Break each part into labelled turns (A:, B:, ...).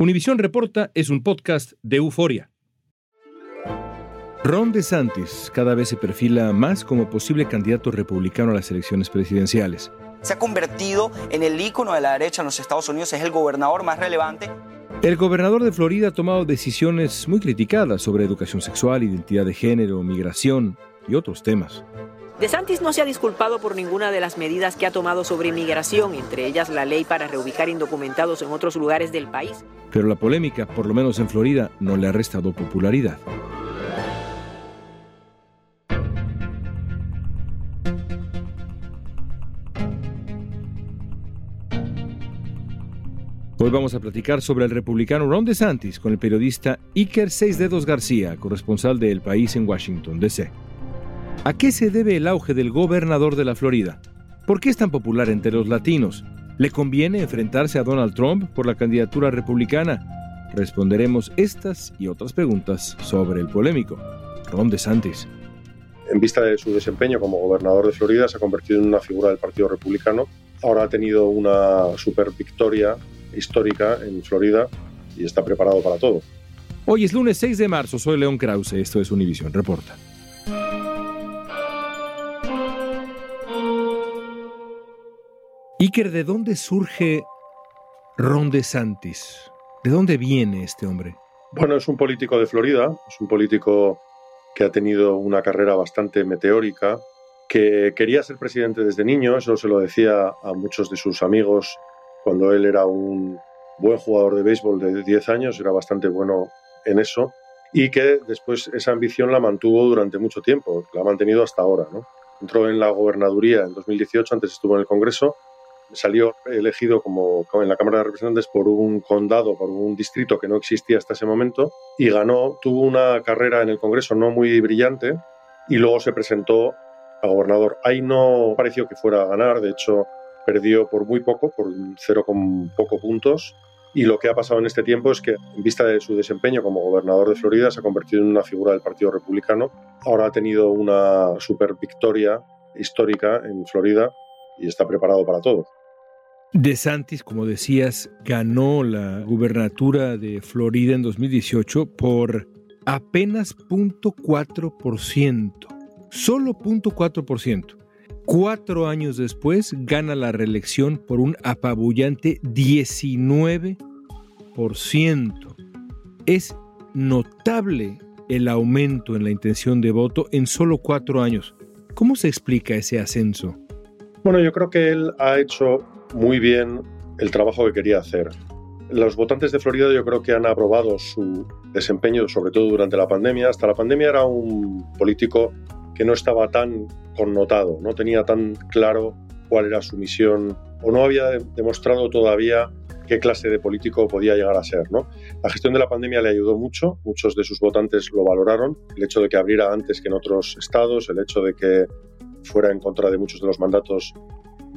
A: Univisión Reporta es un podcast de euforia. Ron DeSantis cada vez se perfila más como posible candidato republicano a las elecciones presidenciales.
B: Se ha convertido en el ícono de la derecha en los Estados Unidos, es el gobernador más relevante.
A: El gobernador de Florida ha tomado decisiones muy criticadas sobre educación sexual, identidad de género, migración y otros temas.
C: DeSantis no se ha disculpado por ninguna de las medidas que ha tomado sobre inmigración, entre ellas la ley para reubicar indocumentados en otros lugares del país.
A: Pero la polémica, por lo menos en Florida, no le ha restado popularidad. Hoy vamos a platicar sobre el republicano Ron DeSantis con el periodista Iker Seis Dedos García, corresponsal de El País en Washington, D.C. ¿A qué se debe el auge del gobernador de la Florida? ¿Por qué es tan popular entre los latinos? ¿Le conviene enfrentarse a Donald Trump por la candidatura republicana? Responderemos estas y otras preguntas sobre el polémico Ron DeSantis.
D: En vista de su desempeño como gobernador de Florida, se ha convertido en una figura del Partido Republicano. Ahora ha tenido una super victoria histórica en Florida y está preparado para todo.
A: Hoy es lunes 6 de marzo, soy León Krause, esto es Univision Reporta. Iker, ¿de dónde surge Ron DeSantis? ¿De dónde viene este hombre?
D: Bueno, es un político de Florida, es un político que ha tenido una carrera bastante meteórica, que quería ser presidente desde niño, eso se lo decía a muchos de sus amigos cuando él era un buen jugador de béisbol de 10 años, era bastante bueno en eso, y que después esa ambición la mantuvo durante mucho tiempo, la ha mantenido hasta ahora. ¿no? Entró en la gobernaduría en 2018, antes estuvo en el Congreso, salió elegido como en la Cámara de Representantes por un condado, por un distrito que no existía hasta ese momento y ganó, tuvo una carrera en el Congreso no muy brillante y luego se presentó a gobernador. Ahí no pareció que fuera a ganar, de hecho perdió por muy poco, por cero con poco puntos. Y lo que ha pasado en este tiempo es que, en vista de su desempeño como gobernador de Florida, se ha convertido en una figura del Partido Republicano. Ahora ha tenido una super victoria histórica en Florida y está preparado para todo.
A: De Santis, como decías, ganó la gubernatura de Florida en 2018 por apenas 0.4%. Solo 0.4%. Cuatro años después gana la reelección por un apabullante 19%. Es notable el aumento en la intención de voto en solo cuatro años. ¿Cómo se explica ese ascenso?
D: Bueno, yo creo que él ha hecho muy bien el trabajo que quería hacer. Los votantes de Florida yo creo que han aprobado su desempeño, sobre todo durante la pandemia. Hasta la pandemia era un político que no estaba tan connotado, no tenía tan claro cuál era su misión o no había demostrado todavía qué clase de político podía llegar a ser. ¿no? La gestión de la pandemia le ayudó mucho, muchos de sus votantes lo valoraron, el hecho de que abriera antes que en otros estados, el hecho de que fuera en contra de muchos de los mandatos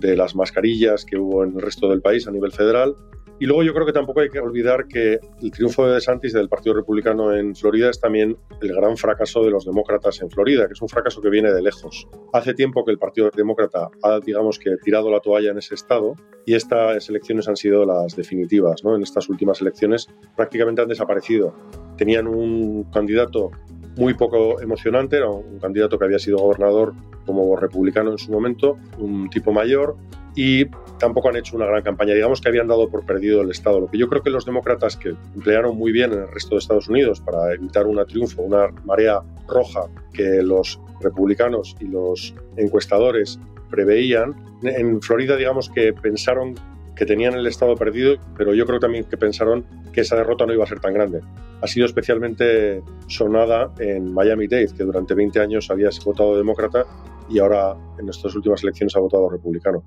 D: de las mascarillas que hubo en el resto del país a nivel federal. Y luego yo creo que tampoco hay que olvidar que el triunfo de DeSantis del Partido Republicano en Florida es también el gran fracaso de los demócratas en Florida, que es un fracaso que viene de lejos. Hace tiempo que el Partido Demócrata ha, digamos que, tirado la toalla en ese estado y estas elecciones han sido las definitivas. ¿no? En estas últimas elecciones prácticamente han desaparecido. Tenían un candidato muy poco emocionante, era un candidato que había sido gobernador como republicano en su momento, un tipo mayor, y tampoco han hecho una gran campaña. Digamos que habían dado por perdido el Estado. Lo que yo creo que los demócratas, que emplearon muy bien en el resto de Estados Unidos para evitar un triunfo, una marea roja que los republicanos y los encuestadores preveían, en Florida digamos que pensaron que tenían el Estado perdido, pero yo creo también que pensaron que esa derrota no iba a ser tan grande. Ha sido especialmente sonada en Miami-Dade, que durante 20 años había votado demócrata y ahora en estas últimas elecciones ha votado republicano.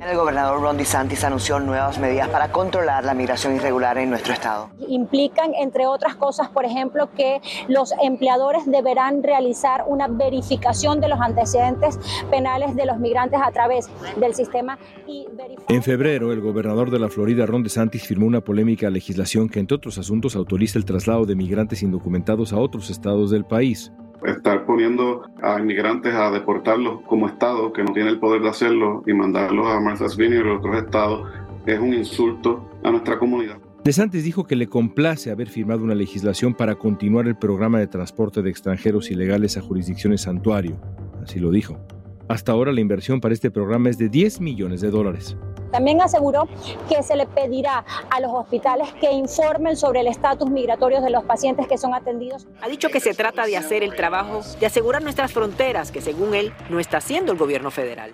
B: El gobernador Ron DeSantis anunció nuevas medidas para controlar la migración irregular en nuestro estado.
E: Implican, entre otras cosas, por ejemplo, que los empleadores deberán realizar una verificación de los antecedentes penales de los migrantes a través del sistema y
A: En febrero, el gobernador de la Florida, Ron DeSantis, firmó una polémica legislación que, entre otros asuntos, autoriza el traslado de migrantes indocumentados a otros estados del país
F: estar poniendo a inmigrantes a deportarlos como Estado que no tiene el poder de hacerlo y mandarlos a Martha's Vineyard o otros estados es un insulto a nuestra comunidad.
A: DeSantis dijo que le complace haber firmado una legislación para continuar el programa de transporte de extranjeros ilegales a jurisdicciones santuario. Así lo dijo. Hasta ahora la inversión para este programa es de 10 millones de dólares.
E: También aseguró que se le pedirá a los hospitales que informen sobre el estatus migratorio de los pacientes que son atendidos.
C: Ha dicho que se trata de hacer el trabajo de asegurar nuestras fronteras, que según él no está haciendo el gobierno federal.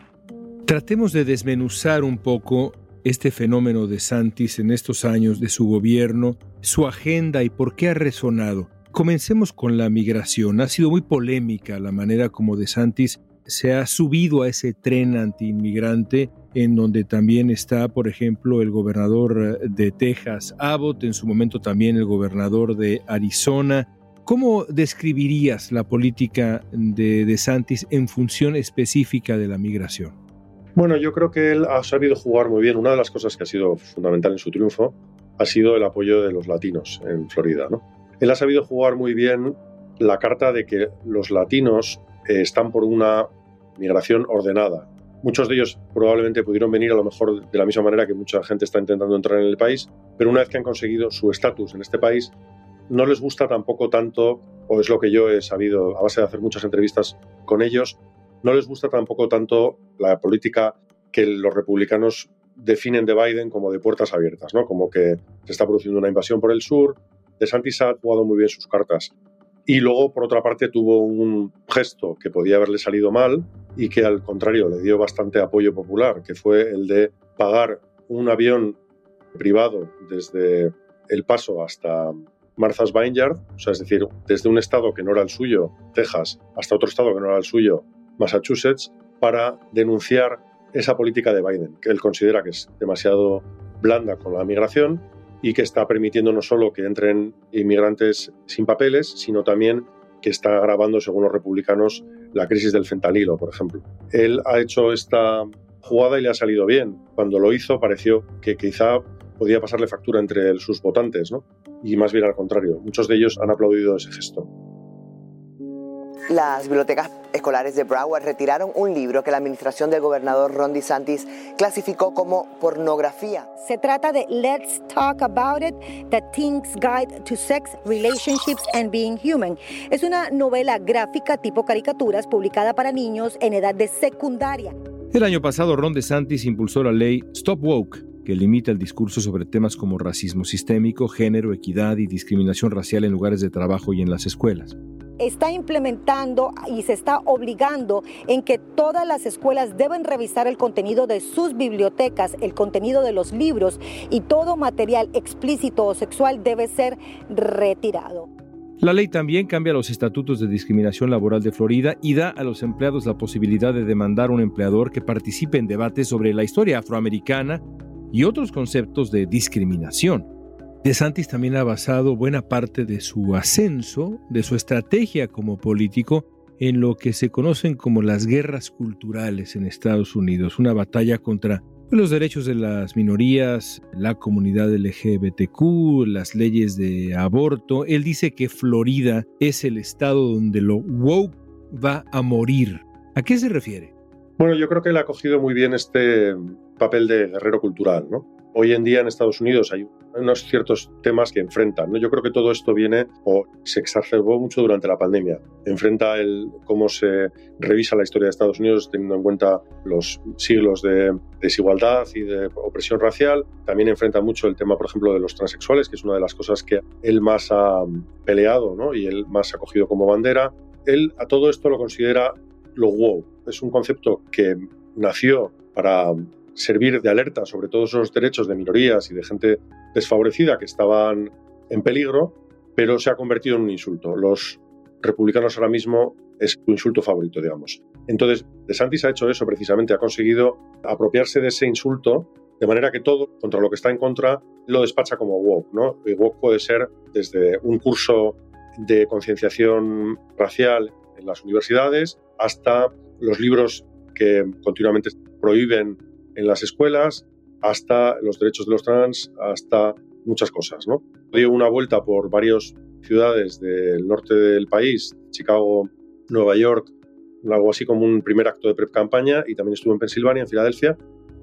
A: Tratemos de desmenuzar un poco este fenómeno de Santis en estos años de su gobierno, su agenda y por qué ha resonado. Comencemos con la migración. Ha sido muy polémica la manera como de Santis se ha subido a ese tren antiinmigrante en donde también está, por ejemplo, el gobernador de Texas, Abbott, en su momento también el gobernador de Arizona. ¿Cómo describirías la política de, de Santis en función específica de la migración?
D: Bueno, yo creo que él ha sabido jugar muy bien. Una de las cosas que ha sido fundamental en su triunfo ha sido el apoyo de los latinos en Florida. ¿no? Él ha sabido jugar muy bien la carta de que los latinos eh, están por una migración ordenada. Muchos de ellos probablemente pudieron venir a lo mejor de la misma manera que mucha gente está intentando entrar en el país, pero una vez que han conseguido su estatus en este país, no les gusta tampoco tanto, o es lo que yo he sabido a base de hacer muchas entrevistas con ellos, no les gusta tampoco tanto la política que los republicanos definen de Biden como de puertas abiertas, ¿no? Como que se está produciendo una invasión por el sur. De Santis ha jugado muy bien sus cartas. Y luego, por otra parte, tuvo un gesto que podía haberle salido mal y que al contrario le dio bastante apoyo popular, que fue el de pagar un avión privado desde El Paso hasta Martha's Vineyard, o sea, es decir, desde un estado que no era el suyo, Texas, hasta otro estado que no era el suyo, Massachusetts para denunciar esa política de Biden, que él considera que es demasiado blanda con la migración y que está permitiendo no solo que entren inmigrantes sin papeles, sino también que está agravando, según los republicanos, la crisis del fentanilo, por ejemplo. Él ha hecho esta jugada y le ha salido bien. Cuando lo hizo pareció que quizá podía pasarle factura entre sus votantes, ¿no? Y más bien al contrario, muchos de ellos han aplaudido ese gesto.
B: Las bibliotecas escolares de Broward retiraron un libro que la administración del gobernador Ron DeSantis clasificó como pornografía.
G: Se trata de Let's Talk About It, The Teen's Guide to Sex, Relationships and Being Human. Es una novela gráfica tipo caricaturas publicada para niños en edad de secundaria.
A: El año pasado Ron DeSantis impulsó la ley Stop Woke, que limita el discurso sobre temas como racismo sistémico, género, equidad y discriminación racial en lugares de trabajo y en las escuelas
G: está implementando y se está obligando en que todas las escuelas deben revisar el contenido de sus bibliotecas, el contenido de los libros y todo material explícito o sexual debe ser retirado.
A: La ley también cambia los estatutos de discriminación laboral de Florida y da a los empleados la posibilidad de demandar a un empleador que participe en debates sobre la historia afroamericana y otros conceptos de discriminación. DeSantis también ha basado buena parte de su ascenso, de su estrategia como político, en lo que se conocen como las guerras culturales en Estados Unidos, una batalla contra los derechos de las minorías, la comunidad LGBTQ, las leyes de aborto. Él dice que Florida es el estado donde lo woke va a morir. ¿A qué se refiere?
D: Bueno, yo creo que él ha cogido muy bien este papel de guerrero cultural, ¿no? Hoy en día en Estados Unidos hay unos ciertos temas que enfrentan. ¿no? Yo creo que todo esto viene o se exacerbó mucho durante la pandemia. Enfrenta el cómo se revisa la historia de Estados Unidos teniendo en cuenta los siglos de desigualdad y de opresión racial. También enfrenta mucho el tema, por ejemplo, de los transexuales, que es una de las cosas que él más ha peleado ¿no? y él más ha cogido como bandera. Él a todo esto lo considera lo wow. Es un concepto que nació para servir de alerta sobre todos esos derechos de minorías y de gente desfavorecida que estaban en peligro, pero se ha convertido en un insulto. Los republicanos ahora mismo es su insulto favorito, digamos. Entonces, DeSantis ha hecho eso precisamente, ha conseguido apropiarse de ese insulto de manera que todo contra lo que está en contra lo despacha como woke, ¿no? Y woke puede ser desde un curso de concienciación racial en las universidades hasta los libros que continuamente prohíben en las escuelas, hasta los derechos de los trans, hasta muchas cosas. ¿no? Dio una vuelta por varias ciudades del norte del país, Chicago, Nueva York, algo así como un primer acto de pre-campaña y también estuvo en Pensilvania, en Filadelfia,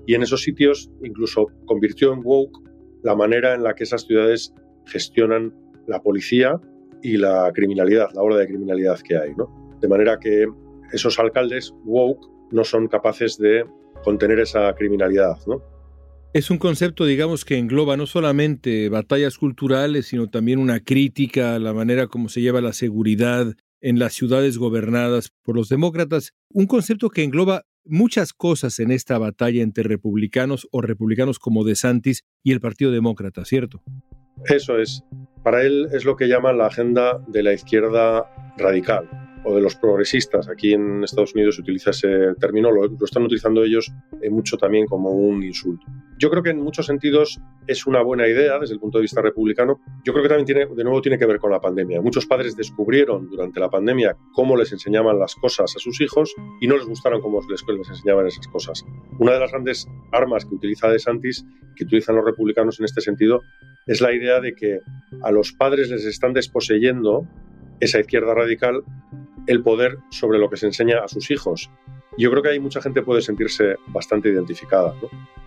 D: y en esos sitios incluso convirtió en woke la manera en la que esas ciudades gestionan la policía y la criminalidad, la ola de criminalidad que hay. ¿no? De manera que esos alcaldes woke no son capaces de contener esa criminalidad. ¿no?
A: Es un concepto, digamos, que engloba no solamente batallas culturales, sino también una crítica a la manera como se lleva la seguridad en las ciudades gobernadas por los demócratas, un concepto que engloba muchas cosas en esta batalla entre republicanos o republicanos como DeSantis y el Partido Demócrata, ¿cierto?
D: Eso es. Para él es lo que llama la agenda de la izquierda radical o de los progresistas. Aquí en Estados Unidos se utiliza ese término, lo, están utilizando ellos eh, mucho también como un insulto. Yo creo que en muchos sentidos es una buena idea desde el punto de vista republicano. Yo creo que también tiene, de nuevo tiene que ver con la pandemia. Muchos padres descubrieron durante la pandemia cómo les enseñaban las cosas a sus hijos y no les gustaron cómo les, les enseñaban esas cosas. Una de las grandes armas que utiliza DeSantis, que utilizan los republicanos en este sentido, es la idea de que a los padres les están desposeyendo esa izquierda radical el poder sobre lo que se enseña a sus hijos. Yo creo que hay mucha gente puede sentirse bastante identificada.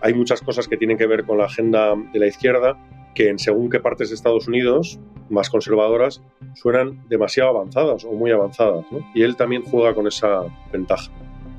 D: Hay muchas cosas que tienen que ver con la agenda de la izquierda que según qué partes de Estados Unidos, más conservadoras, suenan demasiado avanzadas o muy avanzadas. Y él también juega con esa ventaja.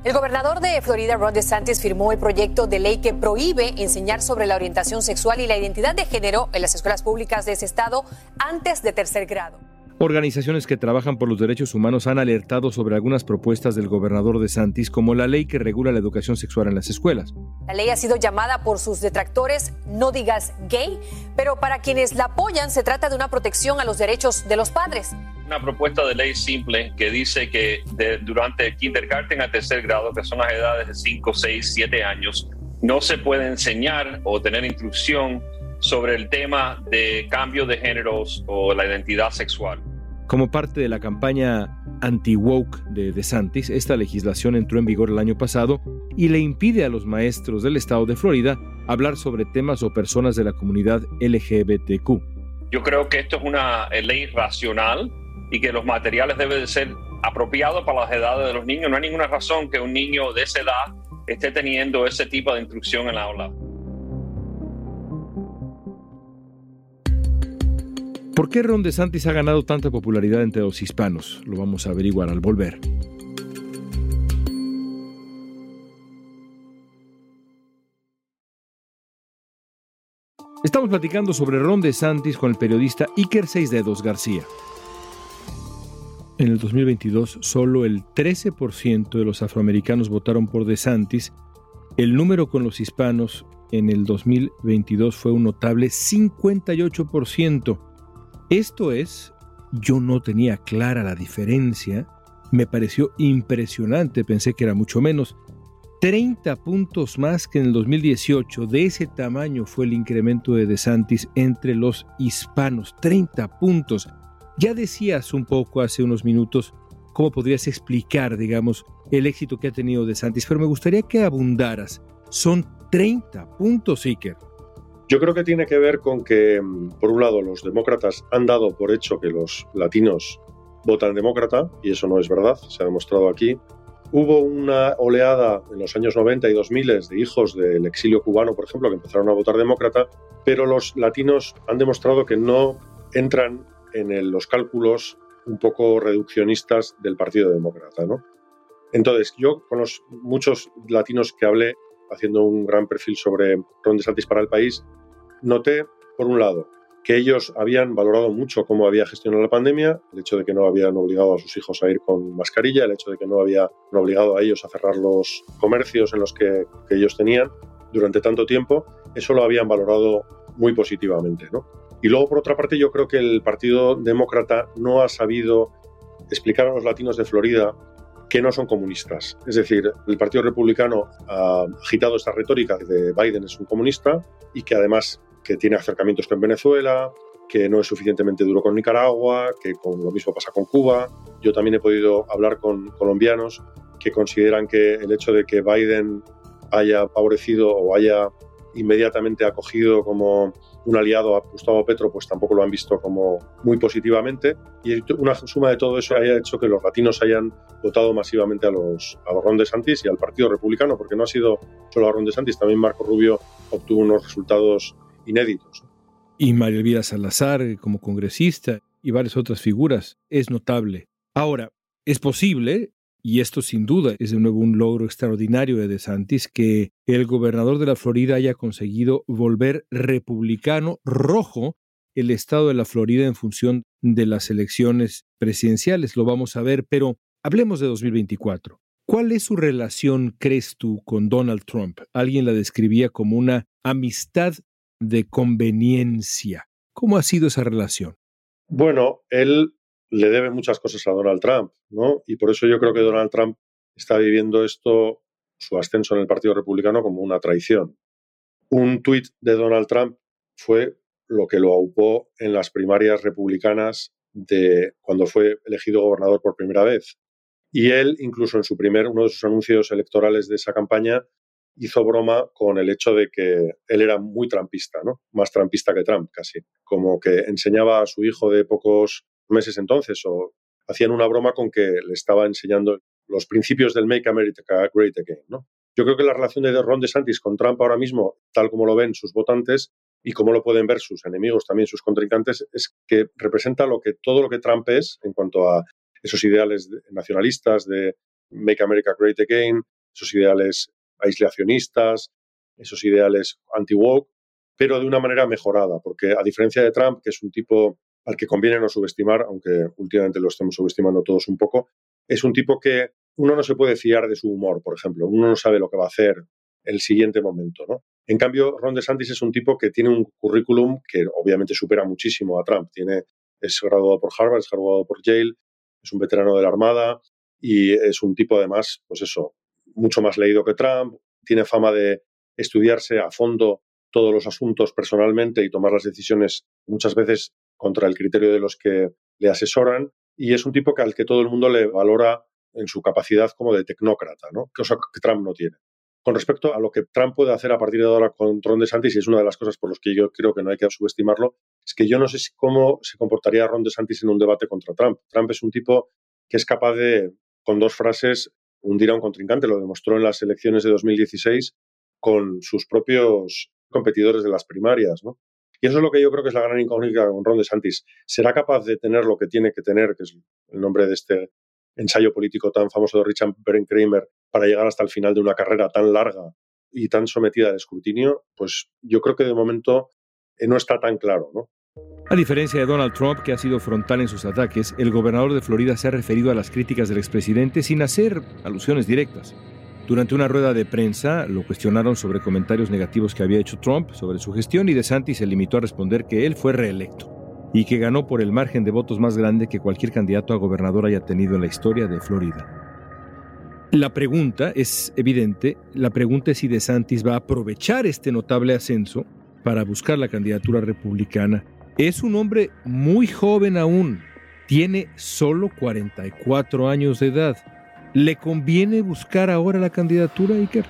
H: El gobernador de Florida, Ron DeSantis, firmó el proyecto de ley que prohíbe enseñar sobre la orientación sexual y la identidad de género en las escuelas públicas de ese estado antes de tercer grado.
A: Organizaciones que trabajan por los derechos humanos han alertado sobre algunas propuestas del gobernador de Santis, como la ley que regula la educación sexual en las escuelas.
H: La ley ha sido llamada por sus detractores no digas gay, pero para quienes la apoyan se trata de una protección a los derechos de los padres.
I: Una propuesta de ley simple que dice que durante el kindergarten a tercer grado, que son las edades de 5, 6, 7 años, no se puede enseñar o tener instrucción sobre el tema de cambio de géneros o la identidad sexual.
A: Como parte de la campaña anti-woke de DeSantis, esta legislación entró en vigor el año pasado y le impide a los maestros del estado de Florida hablar sobre temas o personas de la comunidad LGBTQ.
I: Yo creo que esto es una ley racional y que los materiales deben de ser apropiados para las edades de los niños. No hay ninguna razón que un niño de esa edad esté teniendo ese tipo de instrucción en la aula.
A: ¿Por qué Ron DeSantis ha ganado tanta popularidad entre los hispanos? Lo vamos a averiguar al volver. Estamos platicando sobre Ron DeSantis con el periodista Iker Seis Dedos García. En el 2022, solo el 13% de los afroamericanos votaron por DeSantis. El número con los hispanos en el 2022 fue un notable 58%. Esto es, yo no tenía clara la diferencia, me pareció impresionante, pensé que era mucho menos. 30 puntos más que en el 2018, de ese tamaño fue el incremento de DeSantis entre los hispanos, 30 puntos. Ya decías un poco hace unos minutos cómo podrías explicar, digamos, el éxito que ha tenido DeSantis, pero me gustaría que abundaras. Son 30 puntos, Iker.
D: Yo creo que tiene que ver con que, mm, por un lado, los demócratas han dado por hecho que los latinos votan demócrata, y eso no es verdad, se ha demostrado aquí. Hubo una oleada en los años 90 y 2000 de hijos del exilio cubano, por ejemplo, que empezaron a votar demócrata, pero los latinos han demostrado que no entran en los cálculos un poco reduccionistas del Partido Demócrata. Entonces, yo con los muchos latinos que hablé, haciendo un gran perfil sobre Ron DeSantis para el país, noté, por un lado, que ellos habían valorado mucho cómo había gestionado la pandemia, el hecho de que no habían obligado a sus hijos a ir con mascarilla, el hecho de que no habían obligado a ellos a cerrar los comercios en los que, ellos tenían durante tanto tiempo, eso lo habían valorado muy positivamente. ¿no? Y luego, por otra parte, yo creo que el Partido Demócrata no ha sabido explicar a los latinos de Florida que no son comunistas. Es decir, el Partido Republicano ha agitado esta retórica de Biden es un comunista y que además que tiene acercamientos con Venezuela, que no es suficientemente duro con Nicaragua, que con lo mismo pasa con Cuba. Yo también he podido hablar con colombianos que consideran que el hecho de que Biden haya favorecido o haya inmediatamente acogido como un aliado a Gustavo Petro, pues tampoco lo han visto como muy positivamente. Y una suma de todo eso haya hecho que los latinos hayan votado masivamente a los a Ron DeSantis y al Partido Republicano, porque no ha sido solo a Ron DeSantis, también Marco Rubio obtuvo unos resultados inéditos.
A: Y María Elvira Salazar como congresista y varias otras figuras es notable. Ahora, es posible, y esto sin duda es de nuevo un logro extraordinario de DeSantis, que el gobernador de la Florida haya conseguido volver republicano rojo el estado de la Florida en función de las elecciones presidenciales. Lo vamos a ver, pero hablemos de 2024. ¿Cuál es su relación, crees tú, con Donald Trump? Alguien la describía como una amistad de conveniencia. ¿Cómo ha sido esa relación?
D: Bueno, él le debe muchas cosas a Donald Trump, ¿no? Y por eso yo creo que Donald Trump está viviendo esto, su ascenso en el Partido Republicano, como una traición. Un tuit de Donald Trump fue lo que lo aupó en las primarias republicanas de cuando fue elegido gobernador por primera vez. Y él, incluso en su primer, uno de sus anuncios electorales de esa campaña, hizo broma con el hecho de que él era muy trampista, ¿no? Más trampista que Trump, casi. Como que enseñaba a su hijo de pocos meses entonces, o hacían una broma con que le estaba enseñando los principios del Make America Great Again. ¿no? Yo creo que la relación de Ron DeSantis con Trump ahora mismo, tal como lo ven sus votantes y como lo pueden ver sus enemigos, también sus contrincantes, es que representa lo que, todo lo que Trump es en cuanto a esos ideales nacionalistas de Make America Great Again, esos ideales aislacionistas, esos ideales anti-woke, pero de una manera mejorada, porque a diferencia de Trump, que es un tipo al que conviene no subestimar, aunque últimamente lo estemos subestimando todos un poco, es un tipo que uno no se puede fiar de su humor, por ejemplo. Uno no sabe lo que va a hacer el siguiente momento, ¿no? En cambio, Ron DeSantis es un tipo que tiene un currículum que obviamente supera muchísimo a Trump. Tiene, es graduado por Harvard, es graduado por Yale, es un veterano de la Armada y es un tipo además, pues eso, mucho más leído que Trump, tiene fama de estudiarse a fondo todos los asuntos personalmente y tomar las decisiones muchas veces contra el criterio de los que le asesoran y es un tipo que al que todo el mundo le valora en su capacidad como de tecnócrata, ¿no? cosa que Trump no tiene. Con respecto a lo que Trump puede hacer a partir de ahora con Ron DeSantis, y es una de las cosas por las que yo creo que no hay que subestimarlo, es que yo no sé cómo se comportaría Ron DeSantis en un debate contra Trump. Trump es un tipo que es capaz de, con dos frases, hundir a un contrincante. Lo demostró en las elecciones de 2016 con sus propios competidores de las primarias. ¿no? Y eso es lo que yo creo que es la gran incógnita con Ron DeSantis. ¿Será capaz de tener lo que tiene que tener, que es el nombre de este ensayo político tan famoso de Richard Kramer, para llegar hasta el final de una carrera tan larga y tan sometida al escrutinio? Pues yo creo que de momento eh, no está tan claro, ¿no?
A: A diferencia de Donald Trump, que ha sido frontal en sus ataques, el gobernador de Florida se ha referido a las críticas del expresidente sin hacer alusiones directas. Durante una rueda de prensa lo cuestionaron sobre comentarios negativos que había hecho Trump sobre su gestión y DeSantis se limitó a responder que él fue reelecto y que ganó por el margen de votos más grande que cualquier candidato a gobernador haya tenido en la historia de Florida. La pregunta es evidente, la pregunta es si DeSantis va a aprovechar este notable ascenso para buscar la candidatura republicana. Es un hombre muy joven aún, tiene solo 44 años de edad ¿Le conviene buscar ahora la candidatura, Iker?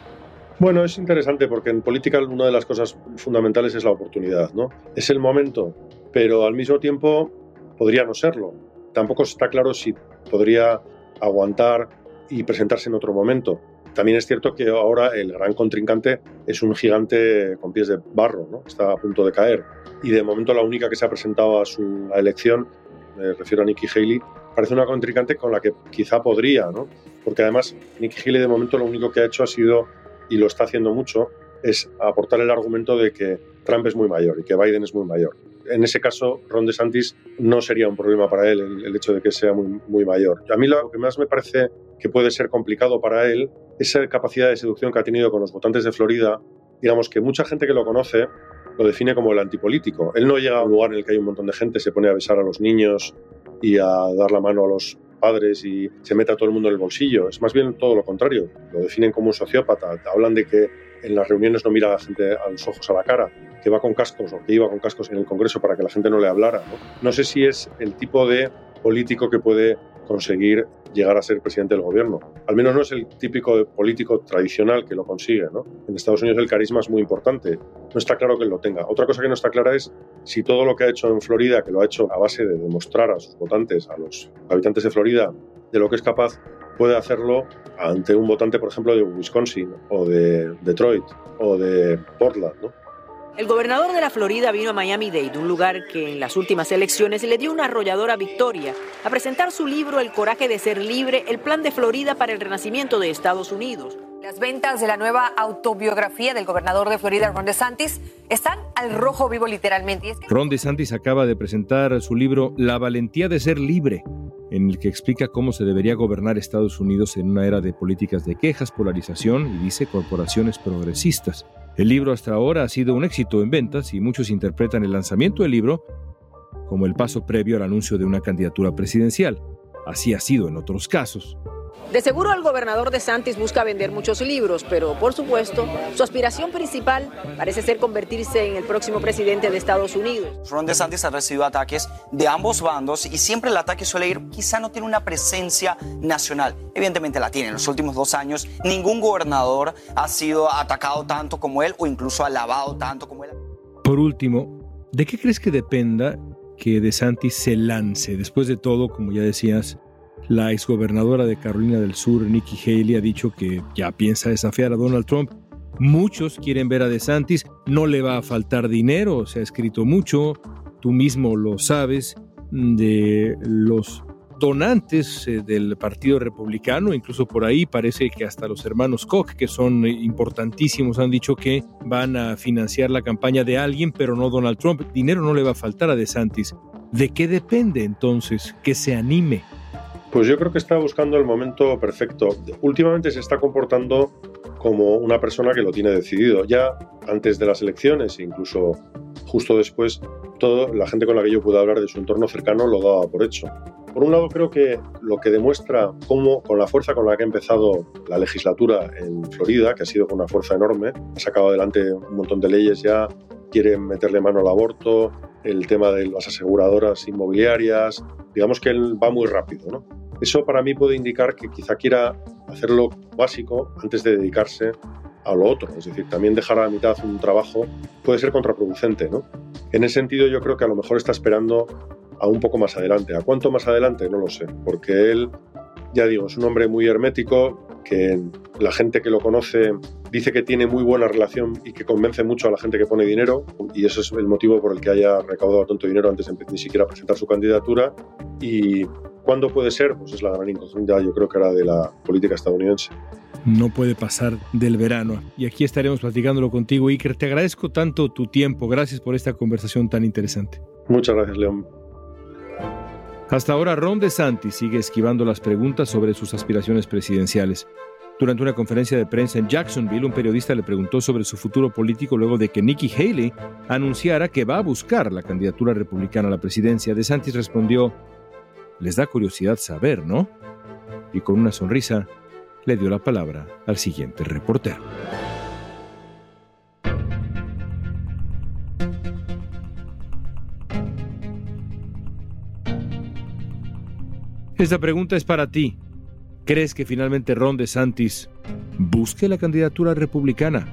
D: Bueno, es interesante porque en política una de las cosas fundamentales es la oportunidad, ¿no? Es el momento, pero al mismo tiempo podría no serlo. Tampoco está claro si podría aguantar y presentarse en otro momento. También es cierto que ahora el gran contrincante es un gigante con pies de barro, ¿no? Está a punto de caer. Y de momento la única que se ha presentado a su elección, me refiero a Nikki Haley, parece una contrincante con la que quizá podría, ¿no? Porque además Nikki Haley de momento lo único que ha hecho ha sido, y lo está haciendo mucho, es aportar el argumento de que Trump es muy mayor y que Biden es muy mayor. En ese caso, Ron DeSantis no sería un problema para él el, hecho de que sea muy, muy mayor. A mí lo que más me parece que puede ser complicado para él es esa capacidad de seducción que ha tenido con los votantes de Florida. Digamos que mucha gente que lo conoce lo define como el antipolítico. Él no llega a un lugar en el que hay un montón de gente, se pone a besar a los niños y a dar la mano a los padres y se mete a todo el mundo en el bolsillo. Es más bien todo lo contrario. Lo definen como un sociópata. Hablan de que en las reuniones no mira a la gente a los ojos a la cara, que va con cascos o que iba con cascos en el Congreso para que la gente no le hablara. No, no sé si es el tipo de político que puede conseguir llegar a ser presidente del gobierno. Al menos no es el típico político tradicional que lo consigue. ¿no? En Estados Unidos el carisma es muy importante. No está claro que lo tenga. Otra cosa que no está clara es si todo lo que ha hecho en Florida, que lo ha hecho a base de demostrar a sus votantes, a los habitantes de Florida, de lo que es capaz, puede hacerlo ante un votante, por ejemplo, de Wisconsin o de Detroit o de Portland. ¿no?
C: El gobernador de la Florida vino a Miami-Dade, un lugar que en las últimas elecciones le dio una arrolladora victoria, a presentar su libro El coraje de ser libre, el plan de Florida para el renacimiento de Estados Unidos.
H: Las ventas de la nueva autobiografía del gobernador de Florida, Ron DeSantis, están al rojo vivo literalmente.
A: Ron DeSantis acaba de presentar su libro La valentía de ser libre, en el que explica cómo se debería gobernar Estados Unidos en una era de políticas de quejas, polarización y dice corporaciones progresistas. El libro hasta ahora ha sido un éxito en ventas y muchos interpretan el lanzamiento del libro como el paso previo al anuncio de una candidatura presidencial. Así ha sido en otros casos.
C: De seguro el gobernador de Santis busca vender muchos libros, pero por supuesto, su aspiración principal parece ser convertirse en el próximo presidente de Estados Unidos.
J: Ron DeSantis ha recibido ataques de ambos bandos y siempre el ataque suele ir, quizá no tiene una presencia nacional. Evidentemente la tiene. En los últimos dos años ningún gobernador ha sido atacado tanto como él o incluso alabado tanto como él.
A: Por último, ¿de qué crees que dependa que DeSantis se lance? Después de todo, como ya decías, la exgobernadora de Carolina del Sur, Nikki Haley, ha dicho que ya piensa desafiar a Donald Trump. Muchos quieren ver a DeSantis, no le va a faltar dinero, se ha escrito mucho, tú mismo lo sabes, de los donantes eh, del Partido Republicano, incluso por ahí parece que hasta los hermanos Koch, que son importantísimos, han dicho que van a financiar la campaña de alguien, pero no Donald Trump. Dinero no le va a faltar a DeSantis. ¿De qué depende entonces que se anime
D: pues yo creo que está buscando el momento perfecto. Últimamente se está comportando como una persona que lo tiene decidido. Ya antes de las elecciones, incluso justo después, todo, la gente con la que yo pude hablar de su entorno cercano lo daba por hecho. Por un lado, creo que lo que demuestra cómo, con la fuerza con la que ha empezado la legislatura en Florida, que ha sido con una fuerza enorme, ha sacado adelante un montón de leyes ya, quieren meterle mano al aborto, el tema de las aseguradoras inmobiliarias, digamos que él va muy rápido. Eso para mí puede indicar que quizá quiera hacer lo básico antes de dedicarse a lo otro. Es decir, también dejar a la mitad un trabajo puede ser contraproducente. En ese sentido yo creo que a lo mejor está esperando a un poco más adelante. ¿A cuánto más adelante? No lo sé, porque él, ya digo, es un hombre muy hermético, que la gente que lo conoce dice que tiene muy buena relación y que convence mucho a la gente que pone dinero, y eso es el motivo por el que haya recaudado tanto dinero antes de ni siquiera presentar su candidatura. Y ¿Cuándo puede ser? Pues es la gran incógnita, yo creo que era de la política estadounidense.
A: No puede pasar del verano. Y aquí estaremos platicándolo contigo, Iker. Te agradezco tanto tu tiempo. Gracias por esta conversación tan interesante.
D: Muchas gracias, León.
A: Hasta ahora, Ron DeSantis sigue esquivando las preguntas sobre sus aspiraciones presidenciales. Durante una conferencia de prensa en Jacksonville, un periodista le preguntó sobre su futuro político luego de que Nikki Haley anunciara que va a buscar la candidatura republicana a la presidencia. DeSantis respondió, les da curiosidad saber, ¿no? Y con una sonrisa le dio la palabra al siguiente reportero. Esta pregunta es para ti. ¿Crees que finalmente Ron DeSantis busque la candidatura republicana?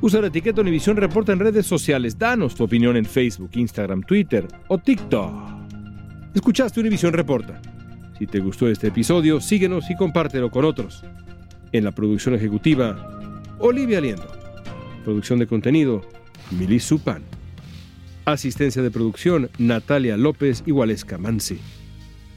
A: Usa la etiqueta Univisión Reporta en redes sociales. Danos tu opinión en Facebook, Instagram, Twitter o TikTok. Escuchaste Univisión Reporta. Si te gustó este episodio, síguenos y compártelo con otros. En la producción ejecutiva, Olivia Liendo. Producción de contenido, Mili Supan. Asistencia de producción, Natalia López y Waleska.